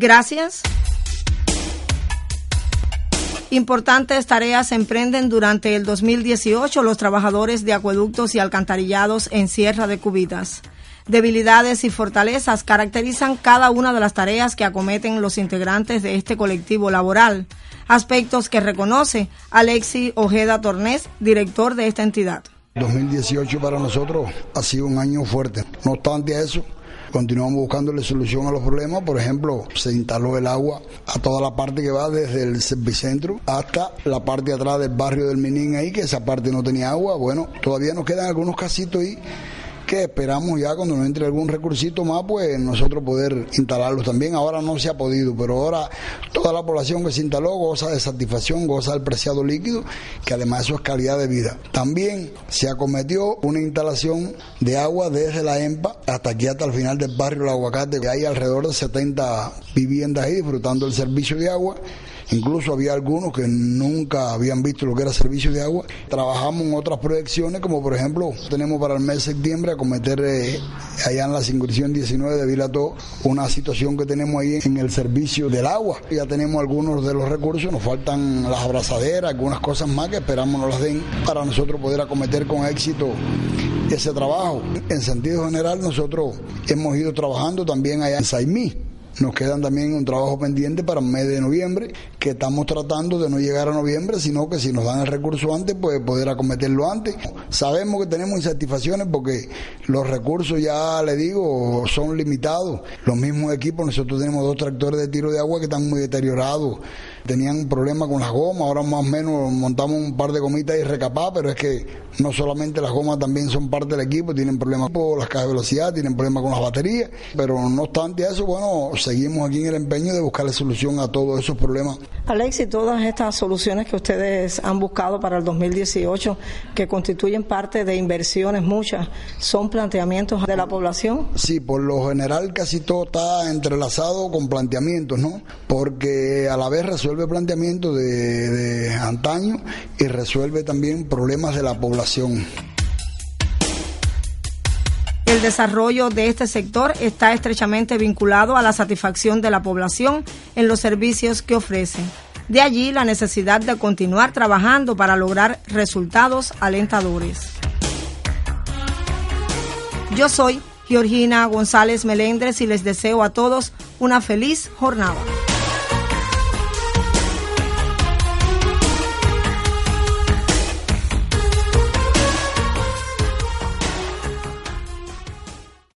Gracias. Importantes tareas emprenden durante el 2018 los trabajadores de acueductos y alcantarillados en Sierra de Cubitas. Debilidades y fortalezas caracterizan cada una de las tareas que acometen los integrantes de este colectivo laboral, aspectos que reconoce Alexi Ojeda Tornés, director de esta entidad. 2018 para nosotros ha sido un año fuerte. No obstante eso, continuamos buscándole solución a los problemas. Por ejemplo, se instaló el agua a toda la parte que va desde el servicentro hasta la parte de atrás del barrio del Minín ahí, que esa parte no tenía agua. Bueno, todavía nos quedan algunos casitos ahí que esperamos ya cuando nos entre algún recursito más, pues nosotros poder instalarlos también. Ahora no se ha podido, pero ahora toda la población que se instaló goza de satisfacción, goza del preciado líquido, que además eso es calidad de vida. También se acometió una instalación de agua desde la EMPA hasta aquí, hasta el final del barrio El Aguacate, que hay alrededor de 70 viviendas ahí disfrutando del servicio de agua Incluso había algunos que nunca habían visto lo que era servicio de agua. Trabajamos en otras proyecciones, como por ejemplo, tenemos para el mes de septiembre acometer eh, allá en la circunscripción 19 de Vilato una situación que tenemos ahí en el servicio del agua. Ya tenemos algunos de los recursos, nos faltan las abrazaderas, algunas cosas más que esperamos nos las den para nosotros poder acometer con éxito ese trabajo. En sentido general, nosotros hemos ido trabajando también allá en Saimí nos quedan también un trabajo pendiente para el mes de noviembre, estamos tratando de no llegar a noviembre, sino que si nos dan el recurso antes, pues poder acometerlo antes. Sabemos que tenemos insatisfacciones porque los recursos, ya le digo, son limitados. Los mismos equipos, nosotros tenemos dos tractores de tiro de agua que están muy deteriorados tenían un problema con las gomas, ahora más o menos montamos un par de gomitas y recapá, pero es que no solamente las gomas también son parte del equipo, tienen problemas con las cajas de velocidad, tienen problemas con las baterías, pero no obstante eso, bueno, seguimos aquí en el empeño de buscarle solución a todos esos problemas. Alex, y todas estas soluciones que ustedes han buscado para el 2018, que constituyen parte de inversiones muchas, ¿son planteamientos de la población? Sí, por lo general casi todo está entrelazado con planteamientos, ¿no? Porque a la vez resuelve planteamientos de, de antaño y resuelve también problemas de la población. El desarrollo de este sector está estrechamente vinculado a la satisfacción de la población en los servicios que ofrece. De allí la necesidad de continuar trabajando para lograr resultados alentadores. Yo soy Georgina González Melendres y les deseo a todos una feliz jornada.